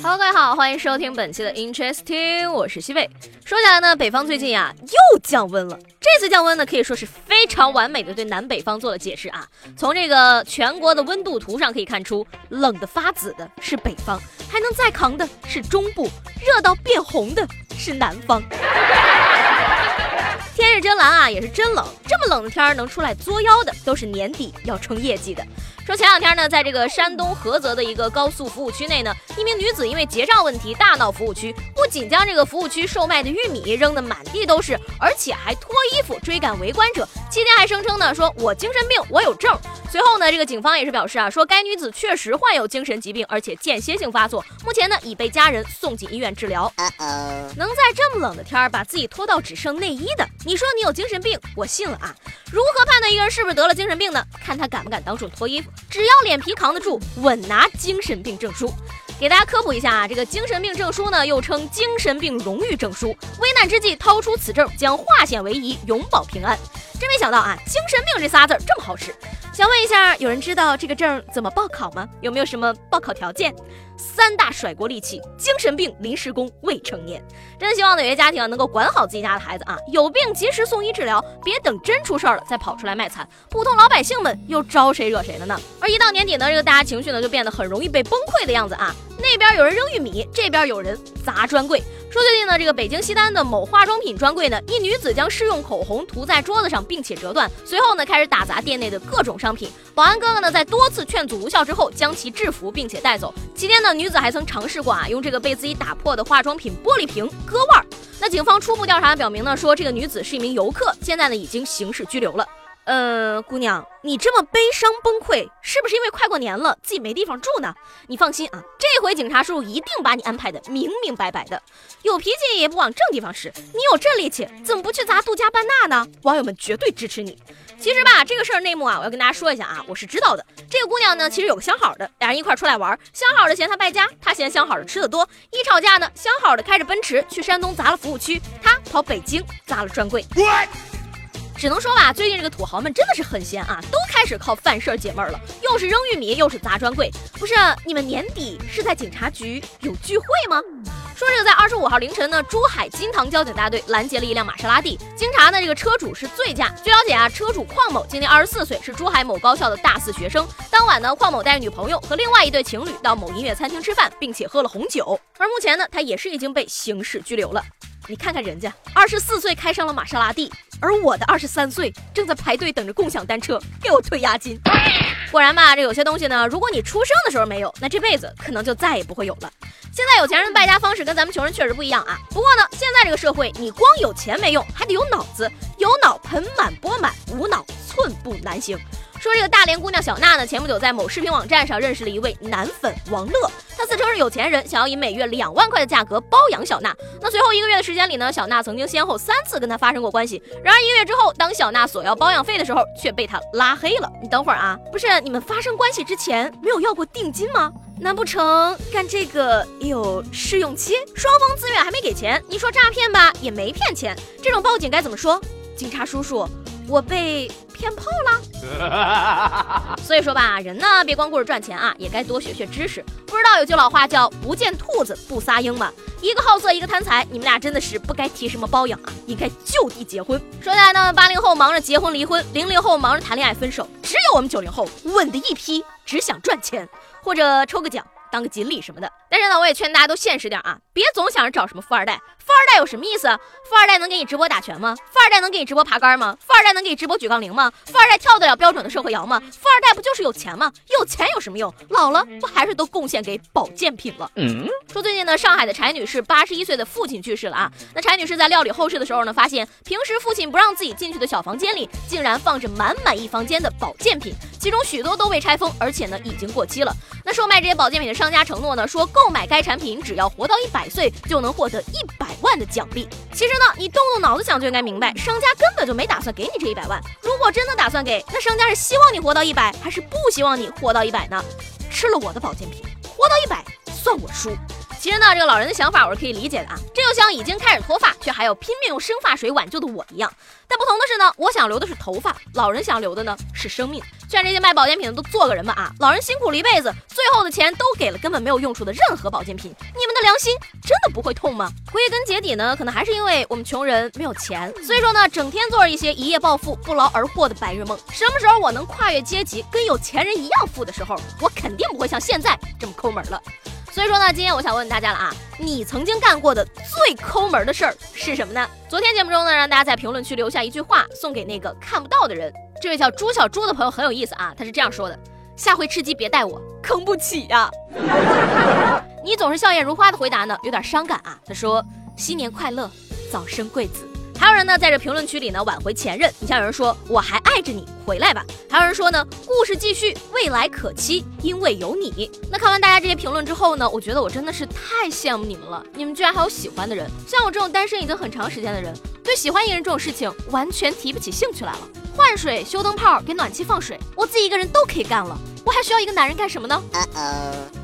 Hello，大家好，欢迎收听本期的 Interesting，我是西贝。说起来呢，北方最近呀又降温了。这次降温呢，可以说是非常完美的对南北方做了解释啊。从这个全国的温度图上可以看出，冷的发紫的是北方，还能再扛的是中部，热到变红的是南方。真蓝啊，也是真冷。这么冷的天儿，能出来作妖的，都是年底要冲业绩的。说前两天呢，在这个山东菏泽的一个高速服务区内呢，一名女子因为结账问题大闹服务区，不仅将这个服务区售卖的玉米扔得满地都是，而且还脱衣服追赶围观者，期间还声称呢，说我精神病，我有证。随后呢，这个警方也是表示啊，说该女子确实患有精神疾病，而且间歇性发作，目前呢已被家人送进医院治疗。能在这么冷的天儿把自己脱到只剩内衣的，你说你有精神病，我信了啊。如何判断一个人是不是得了精神病呢？看他敢不敢当众脱衣服。只要脸皮扛得住，稳拿精神病证书。给大家科普一下啊，这个精神病证书呢，又称精神病荣誉证书。危难之际掏出此证，将化险为夷，永保平安。真没想到啊，精神病这仨字这么好使。想问一下，有人知道这个证怎么报考吗？有没有什么报考条件？三大甩锅利器：精神病、临时工、未成年。真希望有些家庭能够管好自己家的孩子啊，有病及时送医治疗，别等真出事儿了再跑出来卖惨。普通老百姓们又招谁惹谁了呢？而一到年底呢，这个大家情绪呢就变得很容易被崩溃的样子啊。那边有人扔玉米，这边有人砸专柜。说最近呢，这个北京西单的某化妆品专柜呢，一女子将试用口红涂在桌子上，并且折断，随后呢开始打砸店内的各种商品。保安哥哥呢在多次劝阻无效之后，将其制服并且带走。期间呢，女子还曾尝试过啊，用这个被自己打破的化妆品玻璃瓶割腕。那警方初步调查表明呢，说这个女子是一名游客，现在呢已经刑事拘留了。呃，姑娘，你这么悲伤崩溃，是不是因为快过年了，自己没地方住呢？你放心啊，这回警察叔叔一定把你安排的明明白白的。有脾气也不往正地方使，你有这力气，怎么不去砸杜家半纳呢？网友们绝对支持你。其实吧，这个事儿内幕啊，我要跟大家说一下啊，我是知道的。这个姑娘呢，其实有个相好的，俩人一块出来玩，相好的嫌她败家，她嫌相好的吃的多，一吵架呢，相好的开着奔驰去山东砸了服务区，她跑北京砸了专柜。只能说吧，最近这个土豪们真的是很闲啊，都开始靠犯事儿解闷儿了，又是扔玉米，又是砸专柜。不是你们年底是在警察局有聚会吗？说这个在二十五号凌晨呢，珠海金堂交警大队拦截了一辆玛莎拉蒂，经查呢，这个车主是醉驾。据了解啊，车主邝某今年二十四岁，是珠海某高校的大四学生。当晚呢，邝某带着女朋友和另外一对情侣到某音乐餐厅吃饭，并且喝了红酒。而目前呢，他也是已经被刑事拘留了。你看看人家二十四岁开上了玛莎拉蒂，而我的二十三岁正在排队等着共享单车给我退押金。果然吧，这有些东西呢，如果你出生的时候没有，那这辈子可能就再也不会有了。现在有钱人的败家方式跟咱们穷人确实不一样啊。不过呢，现在这个社会，你光有钱没用，还得有脑子，有脑盆满钵满，无脑寸步难行。说这个大连姑娘小娜呢，前不久在某视频网站上认识了一位男粉王乐，他自称是有钱人，想要以每月两万块的价格包养小娜。那随后一个月的时间里呢，小娜曾经先后三次跟他发生过关系。然而一个月之后，当小娜索要包养费的时候，却被他拉黑了。你等会儿啊，不是你们发生关系之前没有要过定金吗？难不成干这个也有试用期？双方自愿还没给钱，你说诈骗吧，也没骗钱。这种报警该怎么说？警察叔叔，我被。骗炮了，所以说吧，人呢别光顾着赚钱啊，也该多学学知识。不知道有句老话叫“不见兔子不撒鹰”吗？一个好色，一个贪财，你们俩真的是不该提什么包养啊，应该就地结婚。说起来呢，八零后忙着结婚离婚，零零后忙着谈恋爱分手，只有我们九零后稳的一批，只想赚钱或者抽个奖。当个锦鲤什么的，但是呢，我也劝大家都现实点啊，别总想着找什么富二代。富二代有什么意思？富二代能给你直播打拳吗？富二代能给你直播爬杆吗？富二代能给你直播举杠铃吗？富二代跳得了标准的社会摇吗？富二代不就是有钱吗？有钱有什么用？老了不还是都贡献给保健品了？嗯。说最近呢，上海的柴女士八十一岁的父亲去世了啊。那柴女士在料理后事的时候呢，发现平时父亲不让自己进去的小房间里，竟然放着满满一房间的保健品，其中许多都被拆封，而且呢已经过期了。那售卖这些保健品的商家承诺呢，说购买该产品只要活到一百岁，就能获得一百万的奖励。其实呢，你动动脑子想就应该明白，商家根本就没打算给你这一百万。如果真的打算给，那商家是希望你活到一百，还是不希望你活到一百呢？吃了我的保健品。活到一百算我输。其实呢，这个老人的想法我是可以理解的啊，这就像已经开始脱发却还要拼命用生发水挽救的我一样。但不同的是呢，我想留的是头发，老人想留的呢是生命。劝这些卖保健品的都做个人吧啊！老人辛苦了一辈子，最后的钱都给了根本没有用处的任何保健品，你们的良心真的不会痛吗？归根结底呢，可能还是因为我们穷人没有钱，所以说呢，整天做着一些一夜暴富、不劳而获的白日梦。什么时候我能跨越阶级，跟有钱人一样富的时候，我肯定不会像现在这么抠门了。所以说呢，今天我想问大家了啊，你曾经干过的最抠门的事儿是什么呢？昨天节目中呢，让大家在评论区留下一句话，送给那个看不到的人。这位叫朱小猪的朋友很有意思啊，他是这样说的：下回吃鸡别带我，坑不起呀。你总是笑靥如花的回答呢，有点伤感啊。他说新年快乐，早生贵子。还有人呢，在这评论区里呢挽回前任。你像有人说我还爱着你，回来吧。还有人说呢，故事继续，未来可期，因为有你。那看完大家这些评论之后呢，我觉得我真的是太羡慕你们了，你们居然还有喜欢的人。像我这种单身已经很长时间的人，对喜欢一个人这种事情完全提不起兴趣来了。换水、修灯泡、给暖气放水，我自己一个人都可以干了，我还需要一个男人干什么呢？